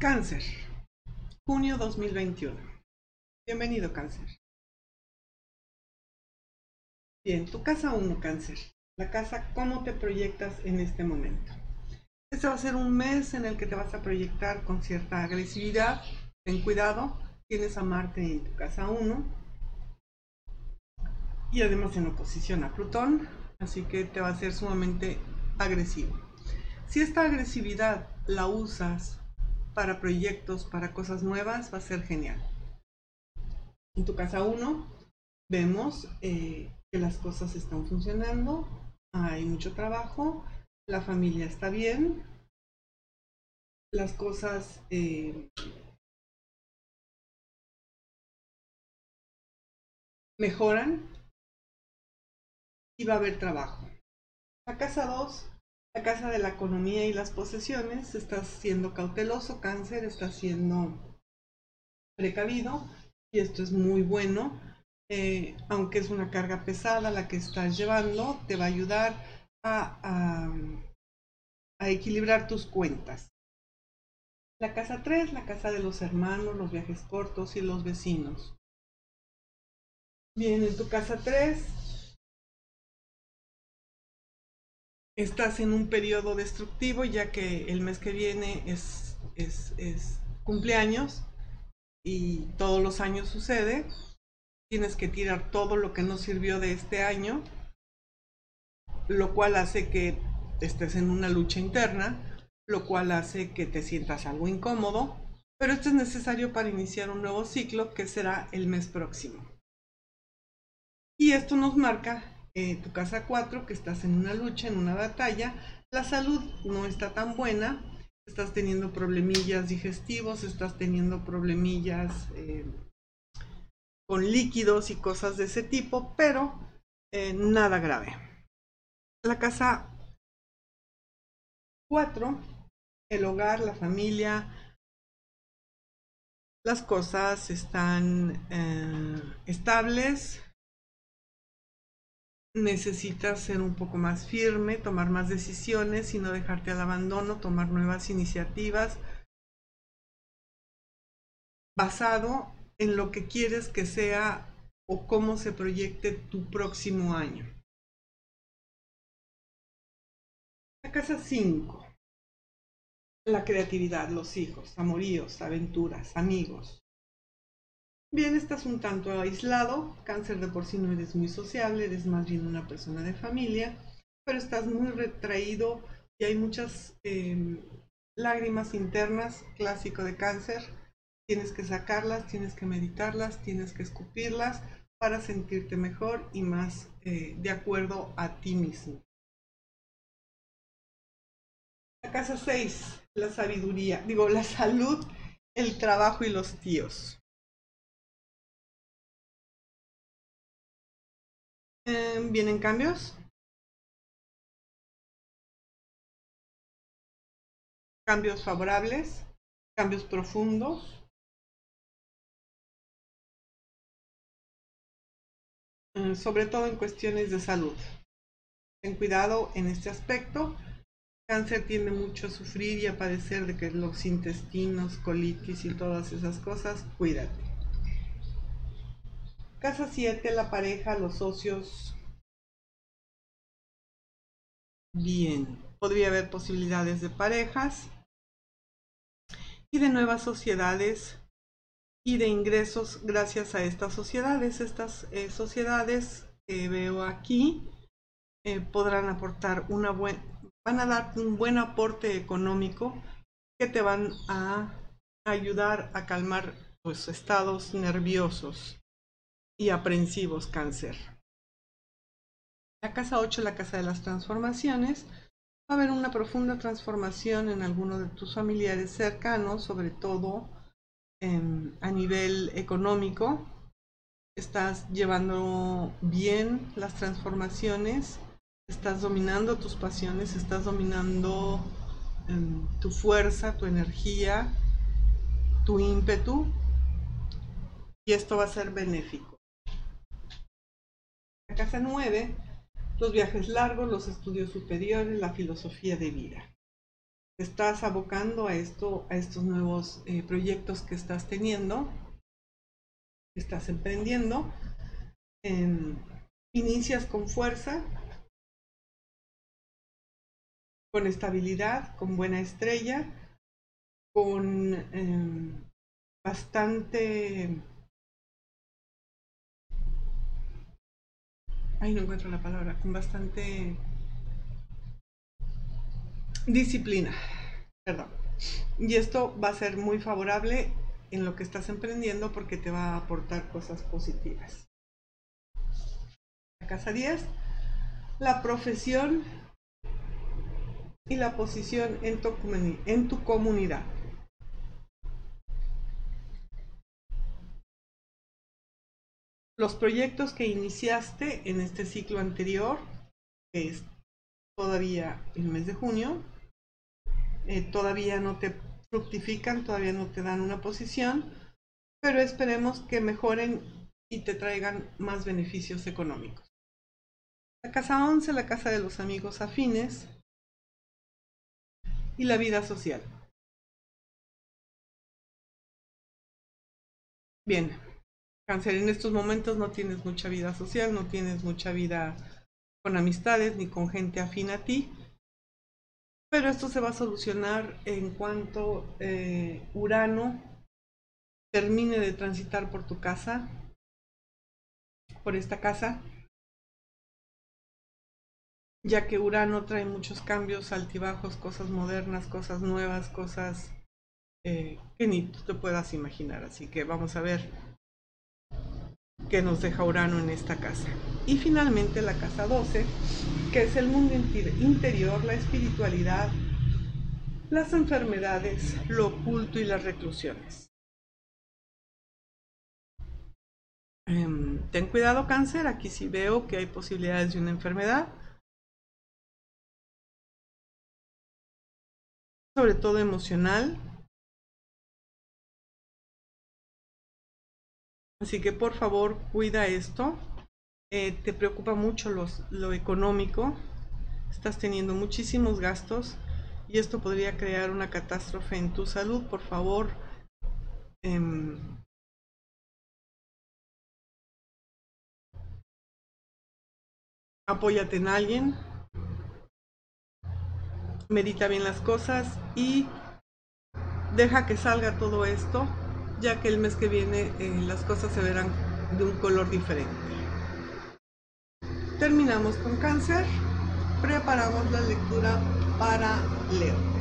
Cáncer, junio 2021. Bienvenido, Cáncer. Bien, tu casa 1, Cáncer. La casa, ¿cómo te proyectas en este momento? Este va a ser un mes en el que te vas a proyectar con cierta agresividad. Ten cuidado, tienes a Marte en tu casa 1 y además en oposición a Plutón, así que te va a ser sumamente agresivo. Si esta agresividad la usas para proyectos, para cosas nuevas, va a ser genial. En tu casa 1 vemos eh, que las cosas están funcionando, hay mucho trabajo, la familia está bien, las cosas eh, mejoran y va a haber trabajo. La casa 2 la casa de la economía y las posesiones, estás siendo cauteloso, cáncer, estás siendo precavido y esto es muy bueno. Eh, aunque es una carga pesada la que estás llevando, te va a ayudar a, a equilibrar tus cuentas. La casa 3, la casa de los hermanos, los viajes cortos y los vecinos. Bien, en tu casa 3 estás en un periodo destructivo ya que el mes que viene es, es, cumpleaños y todos los años sucede. Tienes que tirar todo lo que no sirvió de este año, lo cual hace que estés en una lucha interna, lo cual hace que te sientas algo incómodo, pero esto es necesario para iniciar un nuevo ciclo que será el mes próximo. Y esto nos marca eh, tu casa 4, que estás en una lucha, en una batalla, la salud no está tan buena, estás teniendo problemillas digestivos, estás teniendo problemillas eh, con líquidos y cosas de ese tipo, pero eh, nada grave. La casa 4, el hogar, la familia, las cosas están estables, necesitas ser un poco más firme, tomar más decisiones y no dejarte al abandono, tomar nuevas iniciativas basado en lo que quieres que sea o cómo se proyecte tu próximo año. La casa 5. La creatividad, los hijos, amoríos, aventuras, amigos, Bien, estás un tanto aislado, cáncer de por sí no eres muy sociable, eres más bien una persona de familia, pero estás muy retraído y hay muchas em, lágrimas internas, clásico de cáncer. Tienes que sacarlas, tienes que meditarlas, tienes que escupirlas para sentirte mejor y más eh, de acuerdo a ti mismo. La casa 6, la sabiduría, digo, la salud, el trabajo y los tíos. Em, ¿Vienen cambios? Cambios favorables, cambios profundos. Em, sobre todo en cuestiones de salud. Ten cuidado en este aspecto. Cáncer tiende mucho a sufrir y a padecer de que los intestinos, colitis y todas esas cosas. Cuídate. Casa 7, la pareja, los socios. Bien, podría haber posibilidades de parejas y de nuevas sociedades y de ingresos gracias a estas sociedades. Estas eh, sociedades que veo aquí eh, podrán aportar una buena, van a dar un buen aporte económico que te van a ayudar a calmar tus estados nerviosos y aprensivos cáncer. La casa 8, la casa de las transformaciones, va a haber una profunda transformación en alguno de tus familiares cercanos, sobre todo em, a nivel económico. Estás llevando bien las transformaciones, estás dominando tus pasiones, estás dominando em, tu fuerza, tu energía, tu ímpetu, y esto va a ser benéfico casa 9, los viajes largos, los estudios superiores, la filosofía de vida. estás abocando a esto, a estos nuevos eh, proyectos que estás teniendo, que estás emprendiendo. Em, inicias con fuerza, con estabilidad, con buena estrella, con em, bastante... Ay, no encuentro la palabra, con bastante disciplina. Perdón. Y esto va a ser muy favorable en lo que estás emprendiendo porque te va a aportar cosas positivas. La casa 10, la profesión y la posición en tu, en tu comunidad. Los proyectos que iniciaste en este ciclo anterior, que es todavía el mes de junio, eh, todavía no te fructifican, todavía no te dan una posición, pero esperemos que mejoren y te traigan más beneficios económicos. La casa 11, la casa de los amigos afines y la vida social. Bien, cáncer, en estos momentos no tienes mucha vida social, no tienes mucha vida con amistades ni con gente afín a ti, pero esto se va a solucionar en cuanto eh, Urano termine de transitar por tu casa, por esta casa, ya que Urano trae muchos cambios, altibajos, cosas modernas, cosas nuevas, cosas eh, que ni tú te puedas imaginar. Así que vamos a ver qué nos deja Urano en esta casa. Y finalmente la casa 12, que es el mundo interior, la espiritualidad, las enfermedades, lo oculto y las reclusiones. Em, ten cuidado cáncer, aquí sí veo que hay posibilidades de una enfermedad. Sobre todo emocional, Así que por favor cuida esto. Eh, te preocupa mucho lo económico, estás teniendo muchísimos gastos y esto podría crear una catástrofe en tu salud. Por favor, em, apóyate en alguien, medita bien las cosas y deja que salga todo esto, ya que el mes que viene eh, las cosas se verán de un color diferente. Terminamos con cáncer. Preparamos la lectura para Leo.